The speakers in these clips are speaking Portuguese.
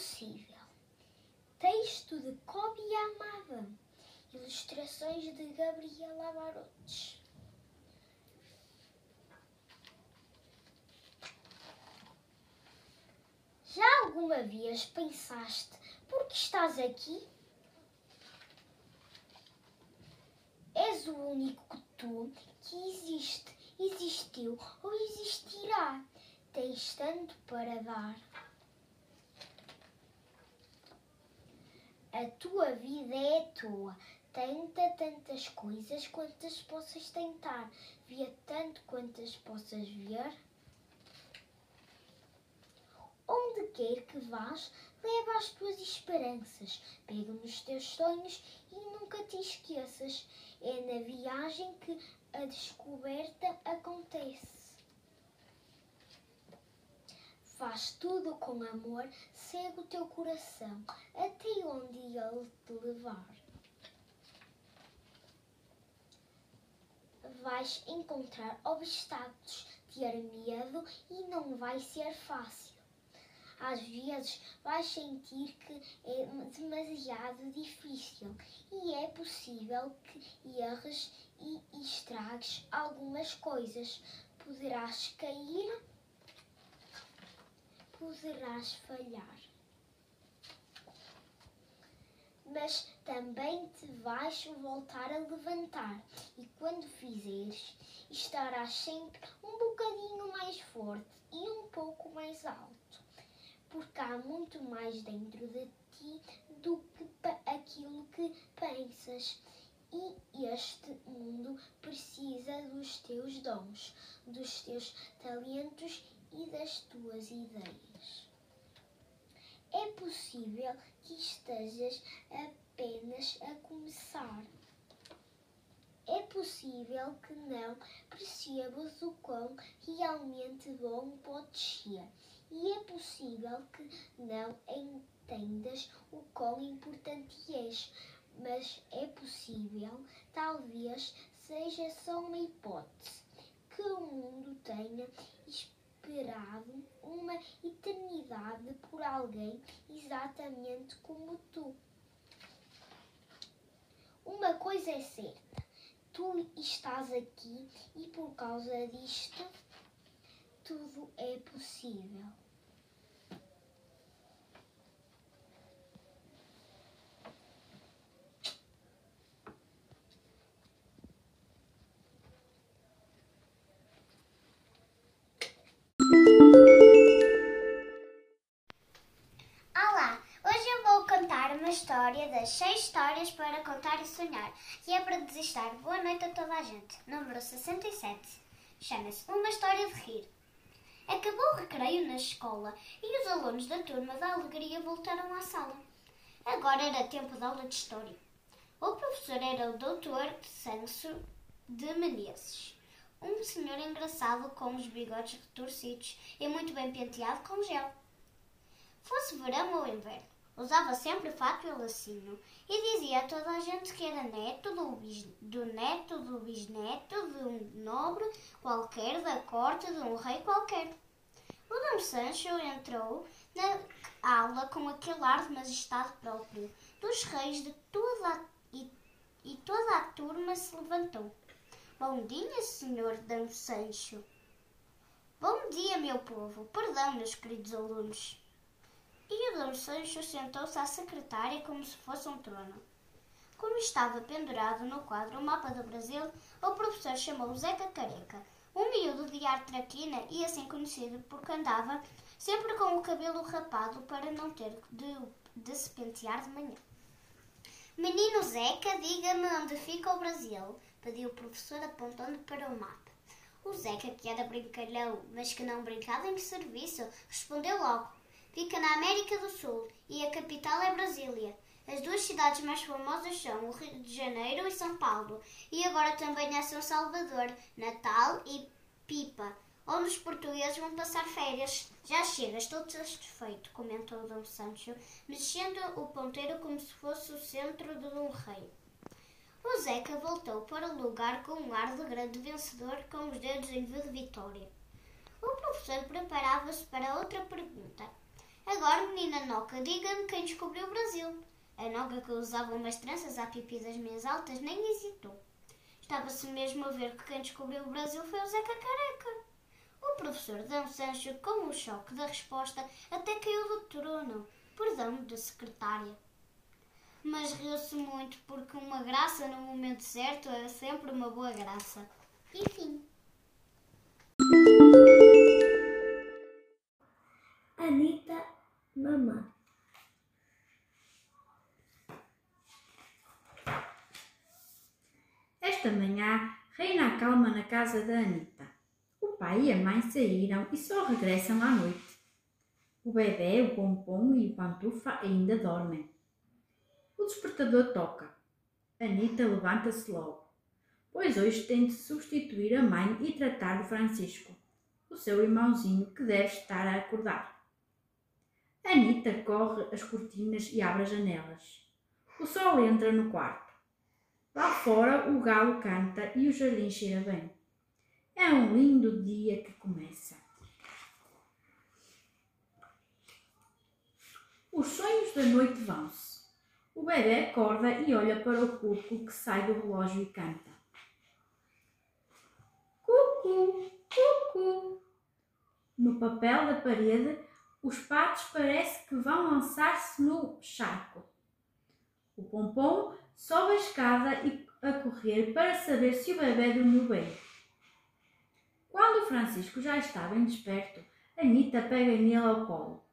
possível. Texto de Kobe Amada. Ilustrações de Gabriela Barotes. Já alguma vez pensaste por que estás aqui? És o único tu que existe, existiu ou existirá. Tens tanto para dar. A tua vida é tua. Tenta tantas coisas quantas possas tentar. Via tanto quantas possas ver. Onde quer que vás, leva as tuas esperanças. Pega nos teus sonhos e nunca te esqueças. É na viagem que a descoberta acontece. Faz tudo com amor, segue o teu coração, até onde ele te levar. Vais encontrar obstáculos, ter medo e não vai ser fácil. Às vezes vais sentir que é demasiado difícil e é possível que erres e estragues algumas coisas. Poderás cair poderás falhar. Mas também te vais voltar a levantar, e quando fizeres, estarás sempre um bocadinho mais forte e um pouco mais alto, porque há muito mais dentro de ti do que aquilo que pensas. E este mundo precisa dos teus dons, dos teus talentos e das tuas ideias. É possível que estejas apenas a começar. É possível que não percebas o quão realmente bom podes ser. E é possível que não entendas o quão importante és. Mas é possível, talvez seja só uma hipótese, que o mundo tenha uma eternidade por alguém exatamente como tu. Uma coisa é certa, tu estás aqui e por causa disto tudo é possível. História das 6 histórias para contar e sonhar, e é para desistar. Boa noite a toda a gente. Número 67. Chama-se Uma História de Rir. Acabou o recreio na escola e os alunos da turma da alegria voltaram à sala. Agora era tempo de aula de história. O professor era o Dr. Sanso de Menezes. Um senhor engraçado com os bigodes retorcidos e muito bem penteado com gel. Fosse verão ou inverno, Usava sempre fato e lacinho e dizia a toda a gente que era neto do, bis, do neto do bisneto de um nobre qualquer da corte de um rei qualquer. O Dom Sancho entrou na aula com aquele ar de majestade próprio dos reis de toda a, e, e toda a turma se levantou. Bom dia, senhor Dom Sancho. Bom dia, meu povo. Perdão, meus queridos alunos. E o Dom Sancho sentou-se à secretária como se fosse um trono. Como estava pendurado no quadro o mapa do Brasil, o professor chamou Zeca Careca, um miúdo de ar traquina e assim conhecido porque andava sempre com o cabelo rapado para não ter de, de se pentear de manhã. Menino Zeca, diga-me onde fica o Brasil, pediu o professor apontando para o mapa. O Zeca, que era brincalhão, mas que não brincava em serviço, respondeu logo: Fica na América do Sul e a capital é Brasília. As duas cidades mais famosas são o Rio de Janeiro e São Paulo, e agora também há São Salvador, Natal e Pipa, onde os portugueses vão passar férias. Já chega, estou satisfeito, comentou Dom Sancho, mexendo o ponteiro como se fosse o centro de um rei. O Zeca voltou para o lugar com um ar de grande vencedor, com os dedos em V de vitória. O professor preparava-se para outra pergunta. Agora, Menina Noca, diga-me quem descobriu o Brasil. A Noca que usava umas tranças à pipi das minhas altas nem hesitou. Estava-se mesmo a ver que quem descobriu o Brasil foi o Zeca Careca. O professor D. Sancho, com o choque da resposta, até caiu do trono, perdão de secretária. Mas riu-se muito porque uma graça no momento certo é sempre uma boa graça. E Anitta Mamã. Esta manhã reina a calma na casa da Anita. O pai e a mãe saíram e só regressam à noite. O bebê, o pompom e o pantufa ainda dormem. O despertador toca. Anita levanta-se logo, pois hoje tem de substituir a mãe e tratar do Francisco, o seu irmãozinho que deve estar a acordar. Anita corre as cortinas e abre as janelas. O sol entra no quarto. Lá fora o galo canta e o jardim cheira bem. É um lindo dia que começa. Os sonhos da noite vão-se. O bebê acorda e olha para o cuco que sai do relógio e canta. Cucu, cucu. No papel da parede, os patos parece que vão lançar-se no charco. O pompom sobe a escada e a correr para saber se o bebê dormiu bem. Quando o Francisco já está bem desperto, Anita pega nele ao colo.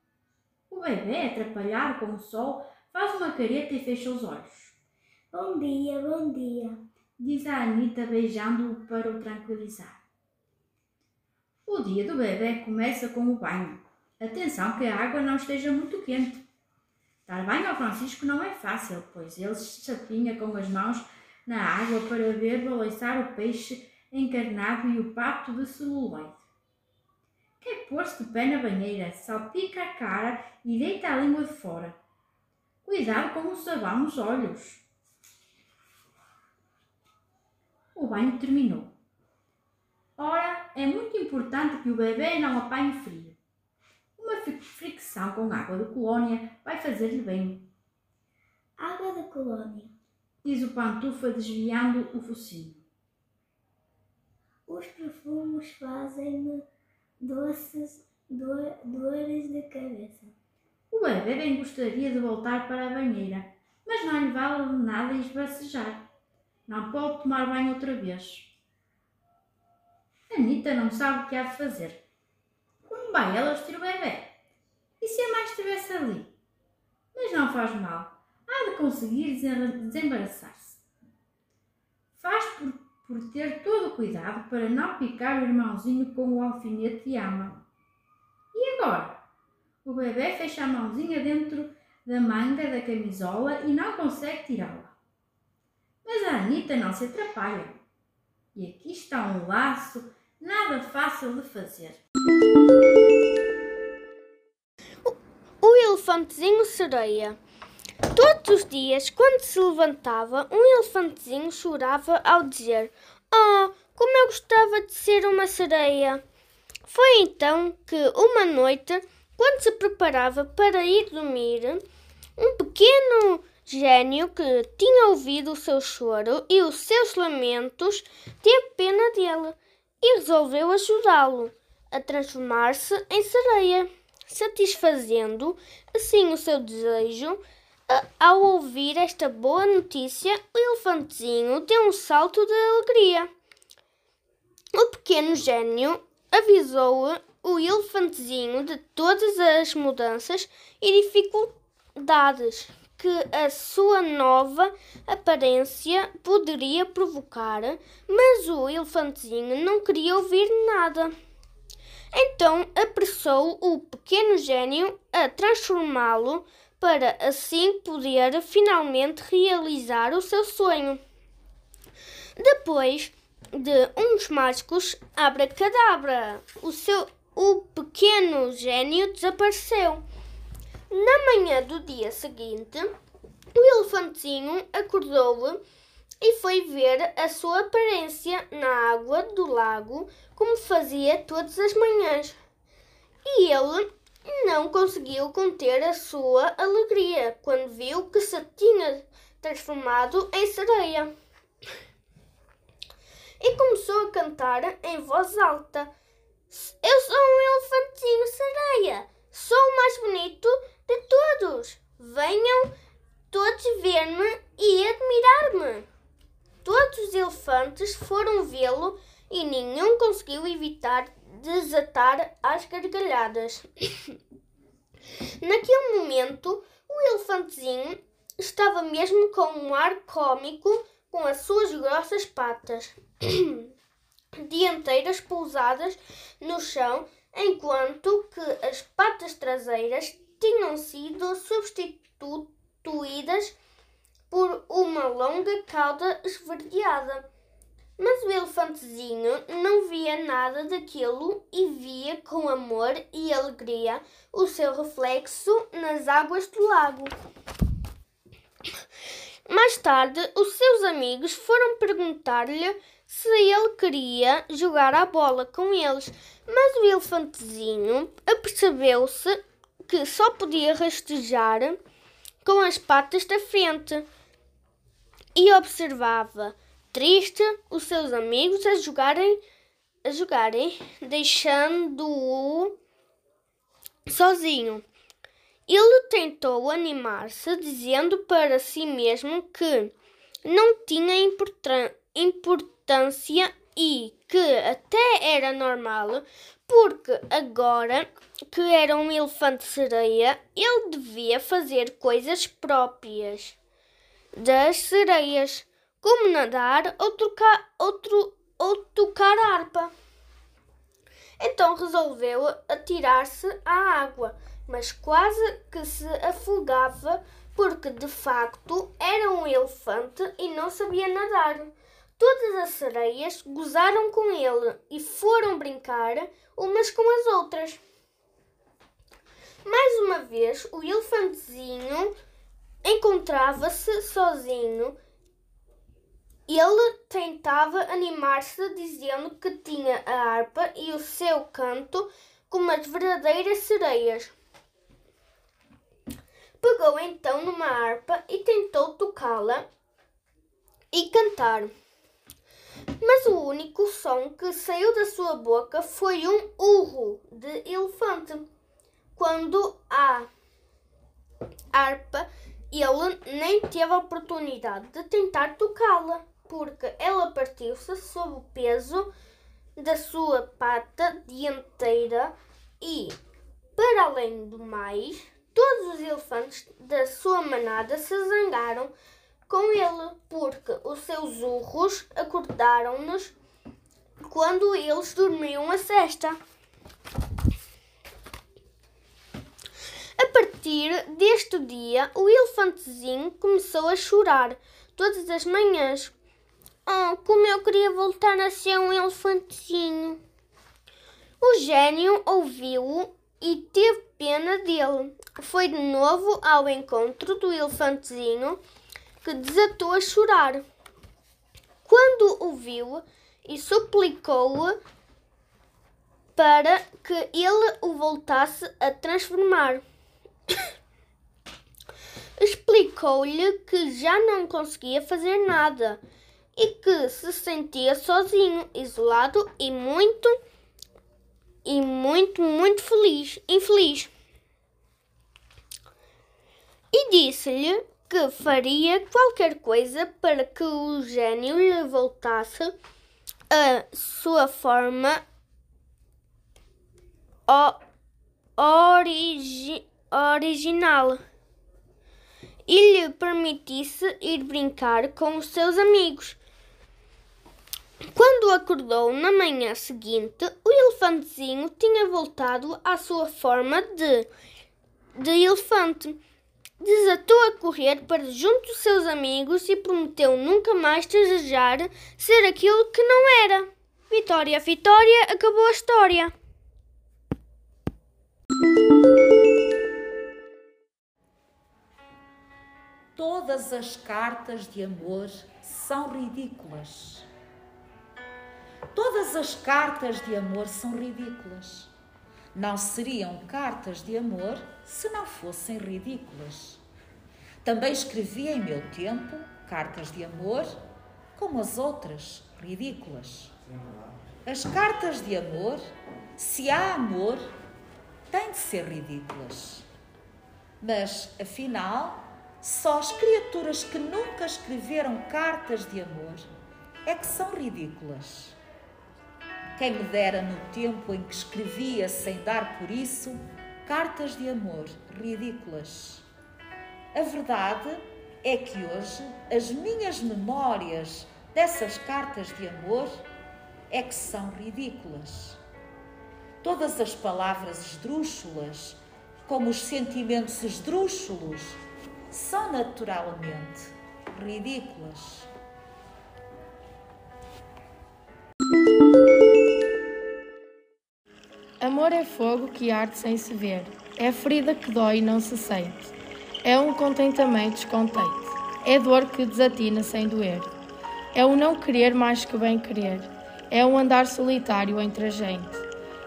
O bebê, atrapalhado com o sol, faz uma careta e fecha os olhos. Bom dia, bom dia. Diz a Anita beijando-o para o tranquilizar. O dia do bebê começa com o banho. Atenção que a água não esteja muito quente. Dar banho ao Francisco não é fácil, pois ele se chapinha com as mãos na água para ver balançar o peixe encarnado e o pato de celuloide. Quer pôr-se de pé na banheira, salpica a cara e deita a língua de fora. Cuidado com o sabão nos olhos. O banho terminou. Ora, é muito importante que o bebê não apanhe frio. Uma fricção com água de colônia vai fazer-lhe bem, Água da colônia. diz o pantufa desviando o focinho. Os perfumes fazem-me doces do- dores de cabeça. O bebê bem gostaria de voltar para a banheira, mas não lhe vale nada esbracejar. Não pode tomar banho outra vez. Anita não sabe o que há de fazer. Vai ela vestir o bebê? E se a mãe estivesse ali? Mas não faz mal. Há de conseguir desembaraçar-se. Faz por, por ter todo o cuidado para não picar o irmãozinho com o alfinete e ama. E agora? O bebê fecha a mãozinha dentro da manga da camisola e não consegue tirá-la. Mas a Anita não se atrapalha. E aqui está um laço nada fácil de fazer. O elefantezinho sereia. Todos os dias, quando se levantava, um elefantezinho chorava ao dizer: Oh, como eu gostava de ser uma sereia! Foi então que, uma noite, quando se preparava para ir dormir, um pequeno gênio que tinha ouvido o seu choro e os seus lamentos teve pena dele e resolveu ajudá-lo a transformar-se em sereia, satisfazendo assim o seu desejo. Ao ouvir esta boa notícia, o elefantezinho deu um salto de alegria. O pequeno gênio avisou o elefantezinho de todas as mudanças e dificuldades que a sua nova aparência poderia provocar, mas o elefantezinho não queria ouvir nada. Então apressou o pequeno gênio a transformá-lo para assim poder finalmente realizar o seu sonho. Depois de uns mágicos abracadabra, o seu o pequeno gênio desapareceu. Na manhã do dia seguinte, o elefantinho acordou e foi ver a sua aparência na água do lago como fazia todas as manhãs. E ele não conseguiu conter a sua alegria quando viu que se tinha transformado em sereia. E começou a cantar em voz alta: Eu sou um elefantinho sereia, sou o mais bonito de todos. Venham todos ver-me e admirar-me. Todos os elefantes foram vê-lo e nenhum conseguiu evitar desatar as gargalhadas. Naquele momento, o elefantezinho estava mesmo com um ar cômico com as suas grossas patas dianteiras pousadas no chão, enquanto que as patas traseiras tinham sido substituídas por uma longa cauda esverdeada. Mas o elefantezinho não via nada daquilo e via com amor e alegria o seu reflexo nas águas do lago. Mais tarde, os seus amigos foram perguntar-lhe se ele queria jogar a bola com eles, mas o elefantezinho apercebeu-se que só podia rastejar com as patas da frente e observava triste os seus amigos a jogarem a jogarem, deixando-o sozinho. Ele tentou animar-se, dizendo para si mesmo que não tinha importância e que até era normal, porque agora que era um elefante sereia, ele devia fazer coisas próprias das sereias, como nadar ou, trocar, outro, ou tocar harpa. Então resolveu atirar-se à água mas quase que se afogava porque de facto era um elefante e não sabia nadar. Todas as sereias gozaram com ele e foram brincar umas com as outras. Mais uma vez, o elefantezinho encontrava-se sozinho. Ele tentava animar-se, dizendo que tinha a harpa e o seu canto como as verdadeiras sereias. Pegou então numa harpa e tentou tocá-la e cantar. Mas o único som que saiu da sua boca foi um urro de elefante. Quando a harpa, ele nem teve a oportunidade de tentar tocá-la, porque ela partiu-se sob o peso da sua pata dianteira e, para além do mais, Todos os elefantes da sua manada se zangaram com ele, porque os seus urros acordaram-nos quando eles dormiam a cesta. A partir deste dia, o elefantezinho começou a chorar todas as manhãs. Oh, como eu queria voltar a ser um elefantezinho! O gênio ouviu-o e teve pena dele. Foi de novo ao encontro do elefantezinho que desatou a chorar. Quando o viu e suplicou-o para que ele o voltasse a transformar. Explicou-lhe que já não conseguia fazer nada e que se sentia sozinho, isolado e muito e muito, muito feliz, infeliz. E disse-lhe que faria qualquer coisa para que o gênio lhe voltasse a sua forma origi original e lhe permitisse ir brincar com os seus amigos quando acordou na manhã seguinte, o elefantezinho tinha voltado à sua forma de, de elefante. Desatou a correr para junto dos seus amigos e prometeu nunca mais desejar ser aquilo que não era. Vitória, Vitória, acabou a história. Todas as cartas de amor são ridículas. Todas as cartas de amor são ridículas. Não seriam cartas de amor se não fossem ridículas. Também escrevi em meu tempo cartas de amor, como as outras, ridículas. As cartas de amor, se há amor, têm de ser ridículas. Mas, afinal, só as criaturas que nunca escreveram cartas de amor é que são ridículas. Quem me dera no tempo em que escrevia sem dar por isso cartas de amor ridículas. A verdade é que hoje as minhas memórias dessas cartas de amor é que são ridículas. Todas as palavras esdrúxulas, como os sentimentos esdrúxulos, são naturalmente. Ridículas. Amor é fogo que arde sem se ver, é ferida que dói e não se sente, é um contentamento descontente, é dor que desatina sem doer, é o não querer mais que bem querer, é um andar solitário entre a gente,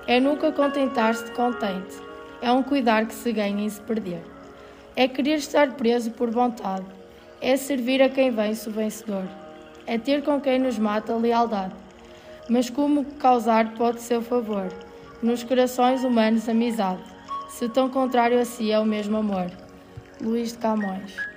é nunca contentar-se de contente, é um cuidar que se ganha em se perder, é querer estar preso por vontade, é servir a quem vence o vencedor, é ter com quem nos mata lealdade, mas como causar pode ser o favor? Nos corações humanos amizade, se tão contrário a si é o mesmo amor. Luís de Camões